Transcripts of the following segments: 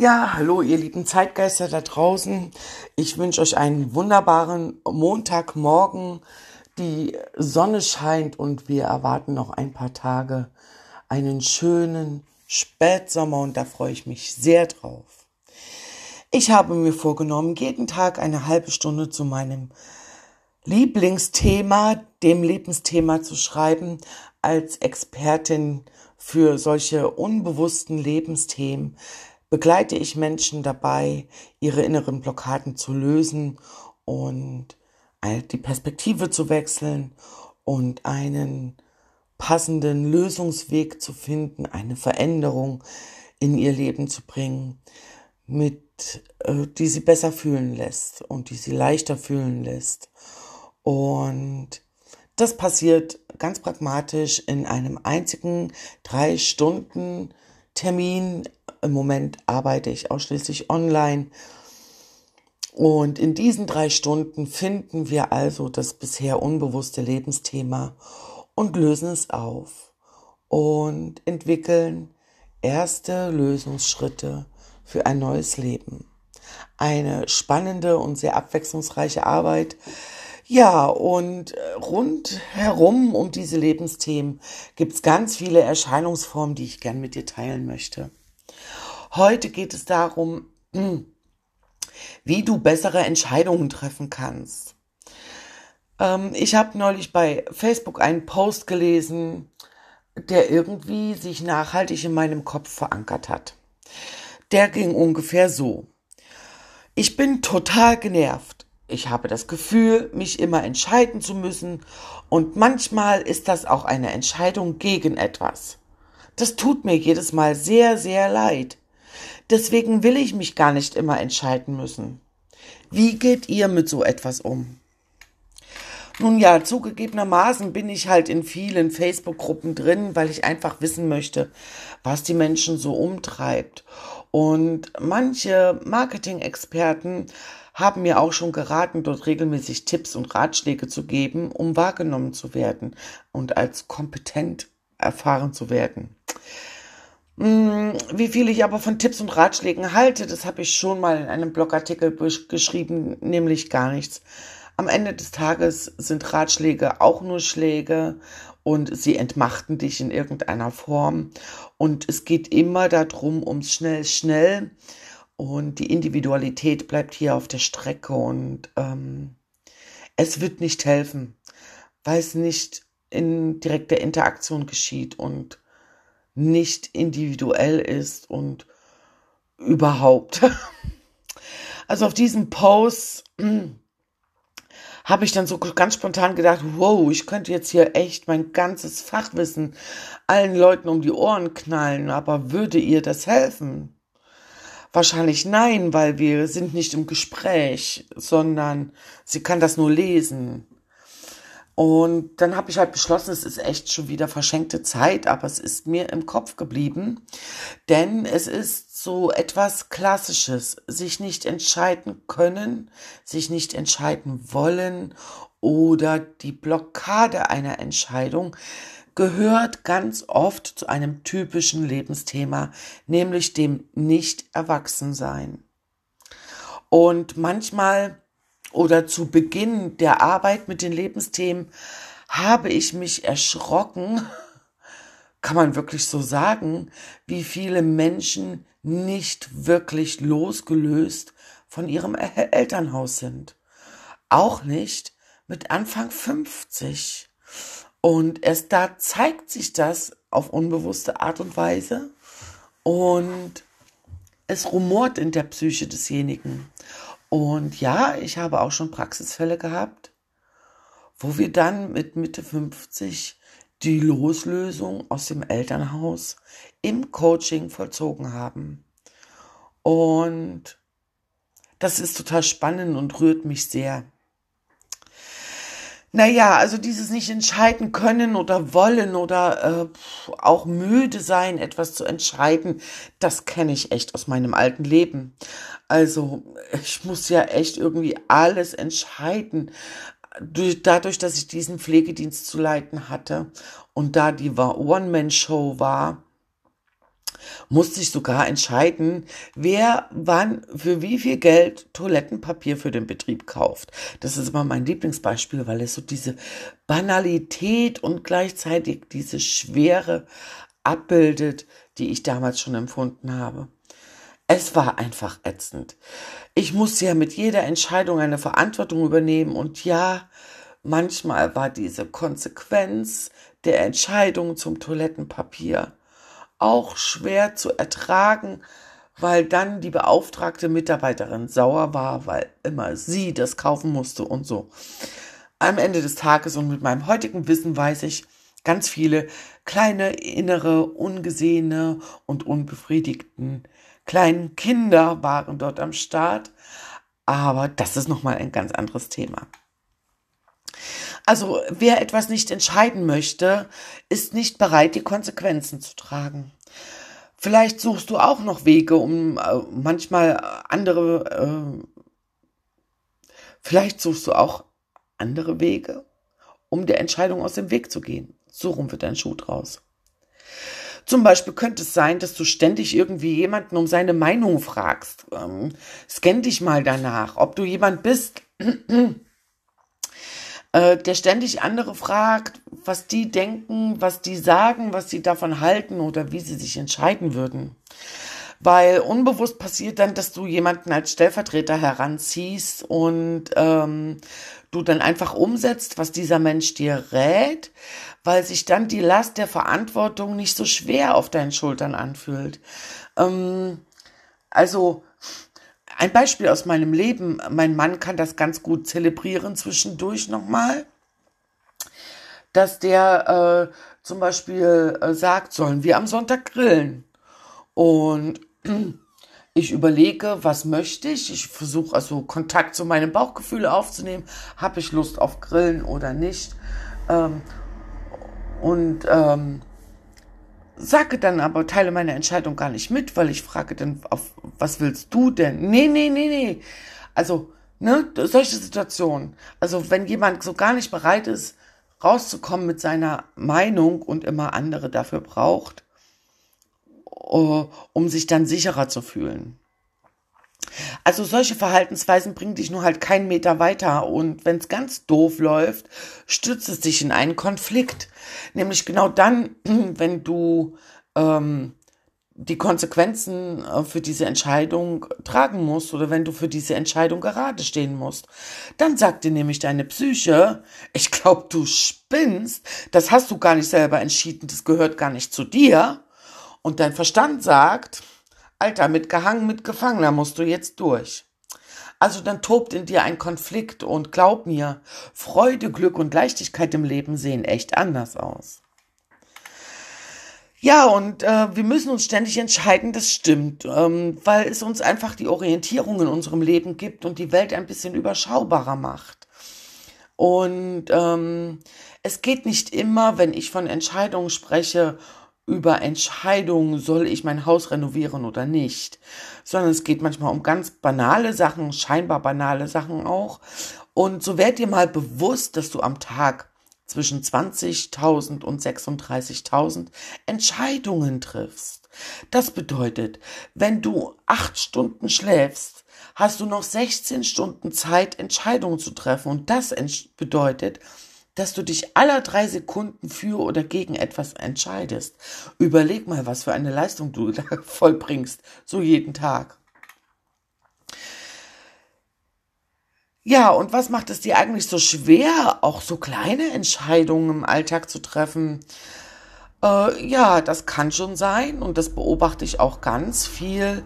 Ja, hallo ihr lieben Zeitgeister da draußen. Ich wünsche euch einen wunderbaren Montagmorgen. Die Sonne scheint und wir erwarten noch ein paar Tage einen schönen Spätsommer und da freue ich mich sehr drauf. Ich habe mir vorgenommen, jeden Tag eine halbe Stunde zu meinem Lieblingsthema, dem Lebensthema zu schreiben, als Expertin für solche unbewussten Lebensthemen begleite ich Menschen dabei, ihre inneren Blockaden zu lösen und die Perspektive zu wechseln und einen passenden Lösungsweg zu finden, eine Veränderung in ihr Leben zu bringen, mit äh, die sie besser fühlen lässt und die sie leichter fühlen lässt. Und das passiert ganz pragmatisch in einem einzigen drei Stunden Termin im Moment arbeite ich ausschließlich online. Und in diesen drei Stunden finden wir also das bisher unbewusste Lebensthema und lösen es auf und entwickeln erste Lösungsschritte für ein neues Leben. Eine spannende und sehr abwechslungsreiche Arbeit. Ja, und rundherum um diese Lebensthemen gibt es ganz viele Erscheinungsformen, die ich gern mit dir teilen möchte. Heute geht es darum, hm, wie du bessere Entscheidungen treffen kannst. Ähm, ich habe neulich bei Facebook einen Post gelesen, der irgendwie sich nachhaltig in meinem Kopf verankert hat. Der ging ungefähr so. Ich bin total genervt. Ich habe das Gefühl, mich immer entscheiden zu müssen und manchmal ist das auch eine Entscheidung gegen etwas. Das tut mir jedes Mal sehr, sehr leid. Deswegen will ich mich gar nicht immer entscheiden müssen. Wie geht ihr mit so etwas um? Nun ja, zugegebenermaßen bin ich halt in vielen Facebook-Gruppen drin, weil ich einfach wissen möchte, was die Menschen so umtreibt. Und manche Marketing-Experten haben mir auch schon geraten, dort regelmäßig Tipps und Ratschläge zu geben, um wahrgenommen zu werden und als kompetent erfahren zu werden. Mm, wie viel ich aber von Tipps und Ratschlägen halte, das habe ich schon mal in einem Blogartikel geschrieben, nämlich gar nichts. Am Ende des Tages sind Ratschläge auch nur Schläge und sie entmachten dich in irgendeiner Form. Und es geht immer darum, ums schnell, schnell. Und die Individualität bleibt hier auf der Strecke und ähm, es wird nicht helfen, weil es nicht in direkter Interaktion geschieht und nicht individuell ist und überhaupt. Also auf diesem Post hm, habe ich dann so ganz spontan gedacht, wow, ich könnte jetzt hier echt mein ganzes Fachwissen allen Leuten um die Ohren knallen, aber würde ihr das helfen? Wahrscheinlich nein, weil wir sind nicht im Gespräch, sondern sie kann das nur lesen. Und dann habe ich halt beschlossen, es ist echt schon wieder verschenkte Zeit, aber es ist mir im Kopf geblieben, denn es ist so etwas Klassisches, sich nicht entscheiden können, sich nicht entscheiden wollen oder die Blockade einer Entscheidung gehört ganz oft zu einem typischen Lebensthema, nämlich dem Nicht-Erwachsensein. Und manchmal oder zu Beginn der Arbeit mit den Lebensthemen habe ich mich erschrocken, kann man wirklich so sagen, wie viele Menschen nicht wirklich losgelöst von ihrem Elternhaus sind. Auch nicht mit Anfang 50. Und erst da zeigt sich das auf unbewusste Art und Weise und es rumort in der Psyche desjenigen. Und ja, ich habe auch schon Praxisfälle gehabt, wo wir dann mit Mitte 50 die Loslösung aus dem Elternhaus im Coaching vollzogen haben. Und das ist total spannend und rührt mich sehr. Naja, also dieses nicht entscheiden können oder wollen oder äh, auch müde sein, etwas zu entscheiden, das kenne ich echt aus meinem alten Leben. Also ich muss ja echt irgendwie alles entscheiden. Dadurch, dass ich diesen Pflegedienst zu leiten hatte und da die One-Man-Show war, muss sich sogar entscheiden, wer wann für wie viel Geld Toilettenpapier für den Betrieb kauft. Das ist immer mein Lieblingsbeispiel, weil es so diese Banalität und gleichzeitig diese Schwere abbildet, die ich damals schon empfunden habe. Es war einfach ätzend. Ich musste ja mit jeder Entscheidung eine Verantwortung übernehmen und ja, manchmal war diese Konsequenz der Entscheidung zum Toilettenpapier auch schwer zu ertragen, weil dann die beauftragte Mitarbeiterin sauer war, weil immer sie das kaufen musste und so. Am Ende des Tages und mit meinem heutigen Wissen weiß ich, ganz viele kleine innere, ungesehene und unbefriedigten kleinen Kinder waren dort am Start. Aber das ist nochmal ein ganz anderes Thema. Also wer etwas nicht entscheiden möchte, ist nicht bereit, die Konsequenzen zu tragen. Vielleicht suchst du auch noch Wege, um äh, manchmal andere, äh, vielleicht suchst du auch andere Wege, um der Entscheidung aus dem Weg zu gehen. So rum wird dein Schuh draus. Zum Beispiel könnte es sein, dass du ständig irgendwie jemanden um seine Meinung fragst. Ähm, scan dich mal danach, ob du jemand bist, äh, der ständig andere fragt, was die denken, was die sagen, was sie davon halten oder wie sie sich entscheiden würden. Weil unbewusst passiert dann, dass du jemanden als Stellvertreter heranziehst und ähm, du dann einfach umsetzt, was dieser Mensch dir rät, weil sich dann die Last der Verantwortung nicht so schwer auf deinen Schultern anfühlt. Ähm, also ein Beispiel aus meinem Leben. Mein Mann kann das ganz gut zelebrieren zwischendurch nochmal. Dass der äh, zum Beispiel äh, sagt, sollen wir am Sonntag grillen? Und ich überlege, was möchte ich. Ich versuche also Kontakt zu meinem Bauchgefühl aufzunehmen. Habe ich Lust auf Grillen oder nicht? Ähm, und ähm, sage dann aber, teile meine Entscheidung gar nicht mit, weil ich frage dann, auf was willst du denn? Nee, nee, nee, nee. Also, ne, solche Situationen. Also, wenn jemand so gar nicht bereit ist, rauszukommen mit seiner Meinung und immer andere dafür braucht, uh, um sich dann sicherer zu fühlen. Also solche Verhaltensweisen bringen dich nur halt keinen Meter weiter und wenn es ganz doof läuft, stürzt es dich in einen Konflikt. Nämlich genau dann, wenn du ähm, die Konsequenzen äh, für diese Entscheidung tragen musst oder wenn du für diese Entscheidung gerade stehen musst. Dann sagt dir nämlich deine Psyche, ich glaube, du spinnst, das hast du gar nicht selber entschieden, das gehört gar nicht zu dir. Und dein Verstand sagt, Alter, mit gehangen, mit gefangen, da musst du jetzt durch. Also dann tobt in dir ein Konflikt und glaub mir, Freude, Glück und Leichtigkeit im Leben sehen echt anders aus. Ja, und äh, wir müssen uns ständig entscheiden, das stimmt, ähm, weil es uns einfach die Orientierung in unserem Leben gibt und die Welt ein bisschen überschaubarer macht. Und ähm, es geht nicht immer, wenn ich von Entscheidungen spreche, über Entscheidungen, soll ich mein Haus renovieren oder nicht, sondern es geht manchmal um ganz banale Sachen, scheinbar banale Sachen auch. Und so werd dir mal bewusst, dass du am Tag zwischen 20.000 und 36.000 Entscheidungen triffst. Das bedeutet, wenn du acht Stunden schläfst, hast du noch 16 Stunden Zeit, Entscheidungen zu treffen. Und das bedeutet, dass du dich aller drei Sekunden für oder gegen etwas entscheidest. Überleg mal, was für eine Leistung du da vollbringst, so jeden Tag. Ja, und was macht es dir eigentlich so schwer, auch so kleine Entscheidungen im Alltag zu treffen? Äh, ja, das kann schon sein und das beobachte ich auch ganz viel.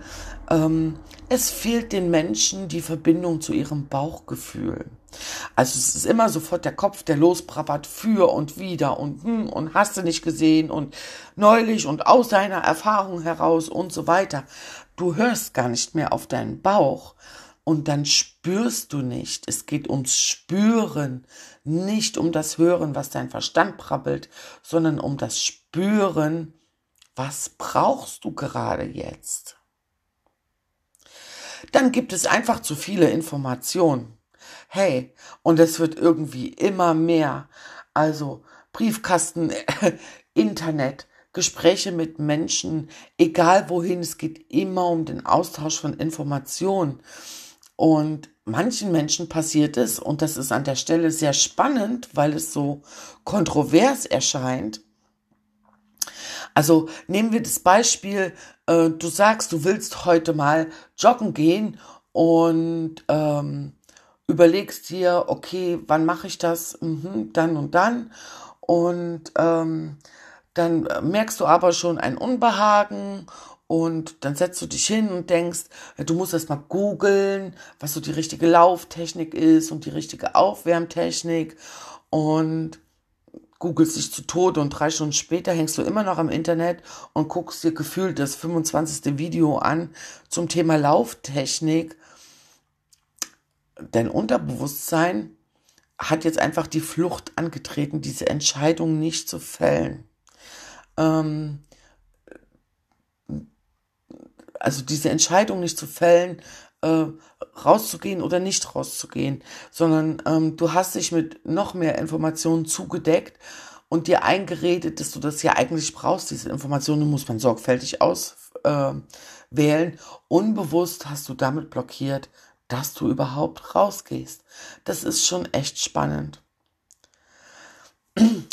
Ähm, es fehlt den Menschen die Verbindung zu ihrem Bauchgefühl. Also es ist immer sofort der Kopf, der losbrabbert für und wieder und hm, und hast du nicht gesehen und neulich und aus seiner Erfahrung heraus und so weiter. Du hörst gar nicht mehr auf deinen Bauch und dann spürst du nicht. Es geht ums Spüren, nicht um das Hören, was dein Verstand brabbelt, sondern um das Spüren, was brauchst du gerade jetzt? Dann gibt es einfach zu viele Informationen. Hey, und es wird irgendwie immer mehr. Also Briefkasten, Internet, Gespräche mit Menschen, egal wohin, es geht immer um den Austausch von Informationen. Und manchen Menschen passiert es, und das ist an der Stelle sehr spannend, weil es so kontrovers erscheint. Also nehmen wir das Beispiel, äh, du sagst, du willst heute mal joggen gehen und ähm, überlegst dir, okay, wann mache ich das? Mhm, dann und dann. Und ähm, dann merkst du aber schon ein Unbehagen und dann setzt du dich hin und denkst, du musst erst mal googeln, was so die richtige Lauftechnik ist und die richtige Aufwärmtechnik und googelst dich zu Tode und drei Stunden später hängst du immer noch am Internet und guckst dir gefühlt das 25. Video an zum Thema Lauftechnik. Dein Unterbewusstsein hat jetzt einfach die Flucht angetreten, diese Entscheidung nicht zu fällen. Ähm, also diese Entscheidung nicht zu fällen, äh, rauszugehen oder nicht rauszugehen, sondern ähm, du hast dich mit noch mehr Informationen zugedeckt und dir eingeredet, dass du das ja eigentlich brauchst. Diese Informationen muss man sorgfältig auswählen. Äh, Unbewusst hast du damit blockiert, dass du überhaupt rausgehst. Das ist schon echt spannend.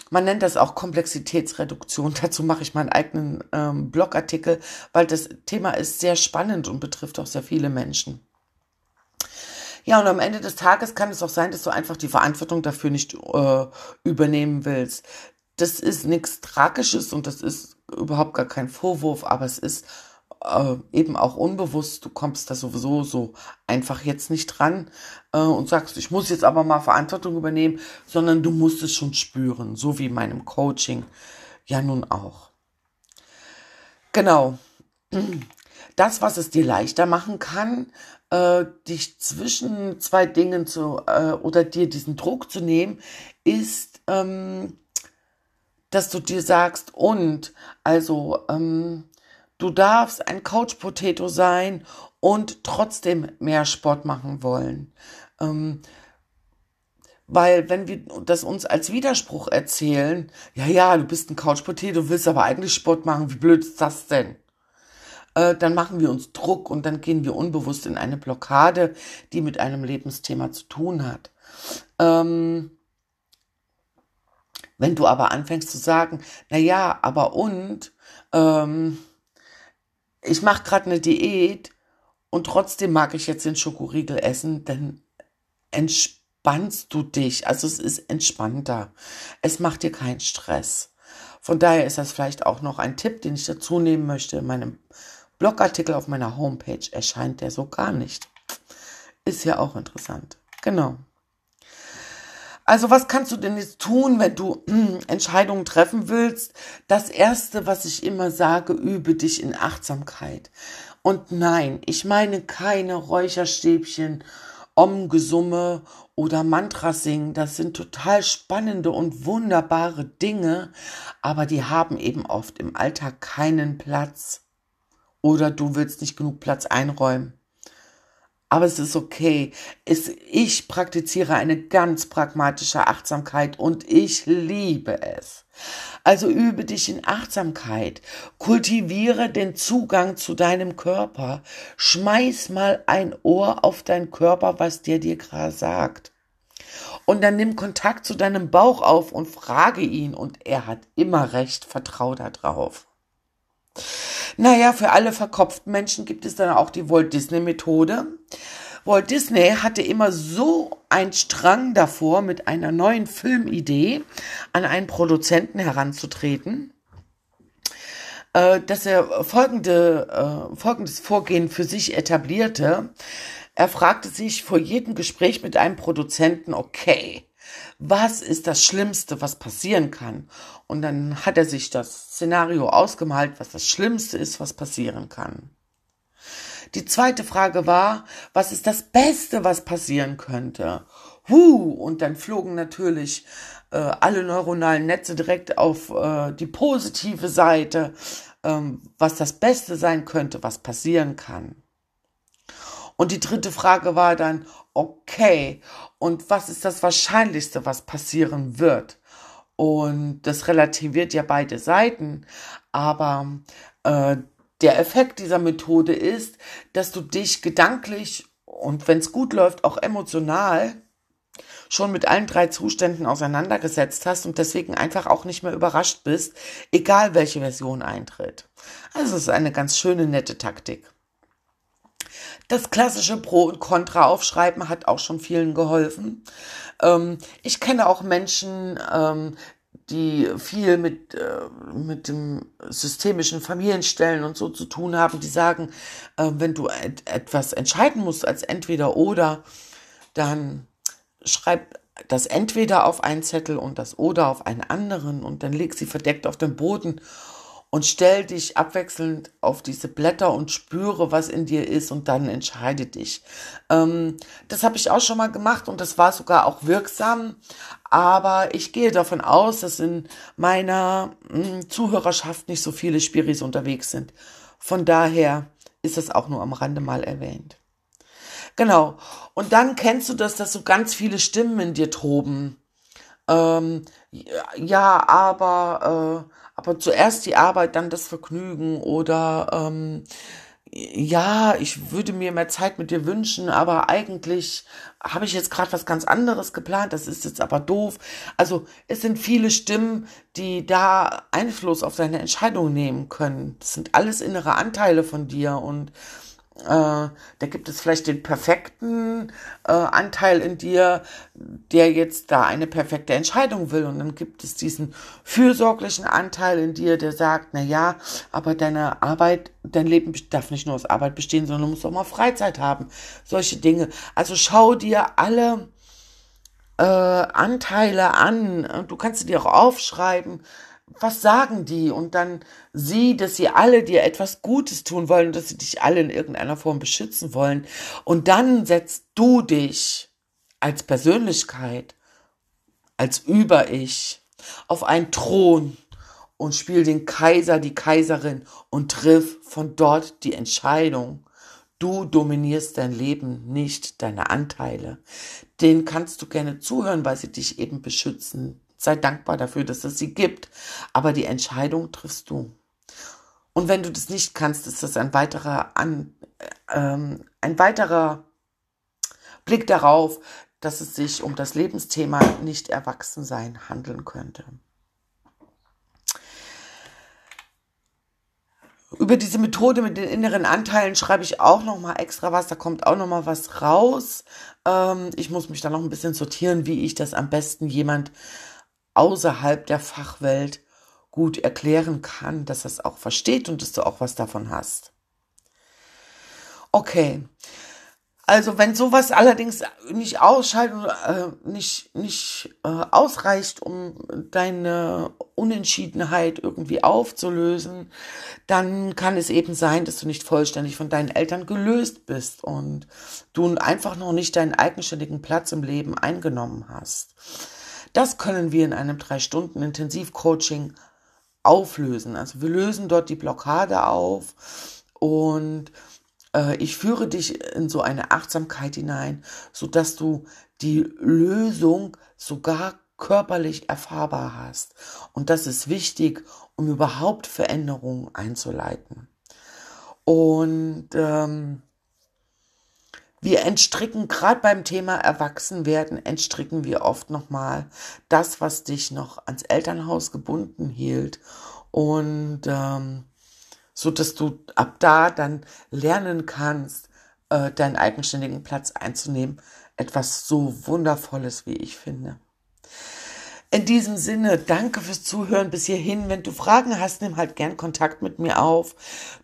Man nennt das auch Komplexitätsreduktion. Dazu mache ich meinen eigenen ähm, Blogartikel, weil das Thema ist sehr spannend und betrifft auch sehr viele Menschen. Ja, und am Ende des Tages kann es auch sein, dass du einfach die Verantwortung dafür nicht äh, übernehmen willst. Das ist nichts Tragisches und das ist überhaupt gar kein Vorwurf, aber es ist äh, eben auch unbewusst, du kommst da sowieso so einfach jetzt nicht dran äh, und sagst, ich muss jetzt aber mal Verantwortung übernehmen, sondern du musst es schon spüren, so wie in meinem Coaching ja nun auch. Genau. Das, was es dir leichter machen kann, äh, dich zwischen zwei Dingen zu äh, oder dir diesen Druck zu nehmen, ist, ähm, dass du dir sagst, und also ähm, Du darfst ein Couch Potato sein und trotzdem mehr Sport machen wollen. Ähm, weil wenn wir das uns als Widerspruch erzählen, ja, ja, du bist ein Couch Potato, willst aber eigentlich Sport machen, wie blöd ist das denn? Äh, dann machen wir uns Druck und dann gehen wir unbewusst in eine Blockade, die mit einem Lebensthema zu tun hat. Ähm, wenn du aber anfängst zu sagen, na ja, aber und, ähm, ich mache gerade eine Diät und trotzdem mag ich jetzt den Schokoriegel essen, dann entspannst du dich. Also es ist entspannter. Es macht dir keinen Stress. Von daher ist das vielleicht auch noch ein Tipp, den ich dazu nehmen möchte. In meinem Blogartikel auf meiner Homepage erscheint der so gar nicht. Ist ja auch interessant. Genau. Also was kannst du denn jetzt tun, wenn du hm, Entscheidungen treffen willst? Das Erste, was ich immer sage, übe dich in Achtsamkeit. Und nein, ich meine keine Räucherstäbchen, Om-Gesumme oder Mantra singen. Das sind total spannende und wunderbare Dinge, aber die haben eben oft im Alltag keinen Platz. Oder du willst nicht genug Platz einräumen aber es ist okay. Es, ich praktiziere eine ganz pragmatische Achtsamkeit und ich liebe es. Also übe dich in Achtsamkeit, kultiviere den Zugang zu deinem Körper, schmeiß mal ein Ohr auf deinen Körper, was der dir gerade sagt. Und dann nimm Kontakt zu deinem Bauch auf und frage ihn und er hat immer recht, vertrau da drauf. Naja, für alle verkopften Menschen gibt es dann auch die Walt Disney Methode. Walt Disney hatte immer so ein Strang davor, mit einer neuen Filmidee an einen Produzenten heranzutreten, äh, dass er folgende, äh, folgendes Vorgehen für sich etablierte. Er fragte sich vor jedem Gespräch mit einem Produzenten, okay, was ist das Schlimmste, was passieren kann? Und dann hat er sich das Szenario ausgemalt, was das Schlimmste ist, was passieren kann. Die zweite Frage war, was ist das Beste, was passieren könnte? Huh, und dann flogen natürlich äh, alle neuronalen Netze direkt auf äh, die positive Seite, ähm, was das Beste sein könnte, was passieren kann. Und die dritte Frage war dann, okay, und was ist das Wahrscheinlichste, was passieren wird? Und das relativiert ja beide Seiten. Aber äh, der Effekt dieser Methode ist, dass du dich gedanklich und wenn es gut läuft, auch emotional schon mit allen drei Zuständen auseinandergesetzt hast und deswegen einfach auch nicht mehr überrascht bist, egal welche Version eintritt. Also es ist eine ganz schöne, nette Taktik. Das klassische Pro und Contra aufschreiben hat auch schon vielen geholfen. Ähm, ich kenne auch Menschen, ähm, die viel mit, äh, mit dem systemischen Familienstellen und so zu tun haben, die sagen, äh, wenn du et etwas entscheiden musst als entweder oder, dann schreib das entweder auf einen Zettel und das oder auf einen anderen und dann leg sie verdeckt auf den Boden und stell dich abwechselnd auf diese Blätter und spüre, was in dir ist und dann entscheide dich. Ähm, das habe ich auch schon mal gemacht und das war sogar auch wirksam, aber ich gehe davon aus, dass in meiner mh, hm, Zuhörerschaft nicht so viele Spiris unterwegs sind. Von daher ist das auch nur am Rande mal erwähnt. Genau. Und dann kennst du das, dass so ganz viele Stimmen in dir toben. Ähm, ja, aber äh, aber zuerst die Arbeit, dann das Vergnügen oder ähm, ja, ich würde mir mehr Zeit mit dir wünschen, aber eigentlich habe ich jetzt gerade was ganz anderes geplant, das ist jetzt aber doof. Also es sind viele Stimmen, die da Einfluss auf deine Entscheidung nehmen können. Das sind alles innere Anteile von dir und äh, da gibt es vielleicht den perfekten äh, Anteil in dir, der jetzt da eine perfekte Entscheidung will. Und dann gibt es diesen fürsorglichen Anteil in dir, der sagt, na ja, aber deine Arbeit, dein Leben darf nicht nur aus Arbeit bestehen, sondern du musst auch mal Freizeit haben. Solche Dinge. Also schau dir alle äh, Anteile an. Du kannst sie dir auch aufschreiben was sagen die? Und dann sieh, dass sie alle dir etwas Gutes tun wollen dass sie dich alle in irgendeiner Form beschützen wollen. Und dann setzt du dich als Persönlichkeit, als Über-Ich auf einen Thron und spiel den Kaiser, die Kaiserin und triff von dort die Entscheidung. Du dominierst dein Leben, nicht deine Anteile. Den kannst du gerne zuhören, weil sie dich eben beschützen sei dankbar dafür, dass es sie gibt. Aber die Entscheidung triffst du. Und wenn du das nicht kannst, ist das ein weiterer, an, ähm, ein weiterer Blick darauf, dass es sich um das Lebensthema nicht Erwachsensein handeln könnte. Über diese Methode mit den inneren Anteilen schreibe ich auch noch mal extra was. Da kommt auch noch mal was raus. Ähm, ich muss mich da noch ein bisschen sortieren, wie ich das am besten jemand außerhalb der Fachwelt gut erklären kann, dass das auch versteht und dass du auch was davon hast. Okay. Also wenn sowas allerdings nicht ausschalten, äh, nicht, nicht äh, ausreicht, um deine Unentschiedenheit irgendwie aufzulösen, dann kann es eben sein, dass du nicht vollständig von deinen Eltern gelöst bist und du einfach noch nicht deinen eigenständigen Platz im Leben eingenommen hast. Das können wir in einem drei Stunden Intensivcoaching auflösen. Also wir lösen dort die Blockade auf und äh, ich führe dich in so eine Achtsamkeit hinein, so dass du die Lösung sogar körperlich erfahrbar hast. Und das ist wichtig, um überhaupt Veränderungen einzuleiten. Und ähm, wir entstricken, gerade beim Thema Erwachsenwerden, entstricken wir oft nochmal das, was dich noch ans Elternhaus gebunden hielt. Und ähm, so dass du ab da dann lernen kannst, äh, deinen eigenständigen Platz einzunehmen. Etwas so Wundervolles, wie ich finde. In diesem Sinne, danke fürs Zuhören bis hierhin. Wenn du Fragen hast, nimm halt gern Kontakt mit mir auf.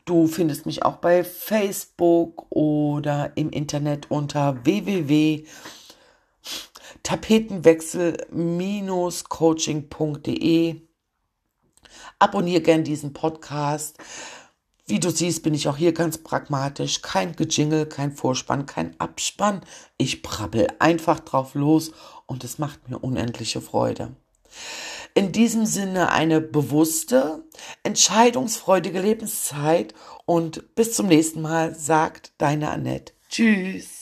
Du findest mich auch bei Facebook oder im Internet unter www.tapetenwechsel-coaching.de. Abonniere gern diesen Podcast. Wie du siehst, bin ich auch hier ganz pragmatisch. Kein Gejingle, kein Vorspann, kein Abspann. Ich brabbel einfach drauf los und es macht mir unendliche Freude. In diesem Sinne eine bewusste, entscheidungsfreudige Lebenszeit und bis zum nächsten Mal, sagt deine Annette. Tschüss.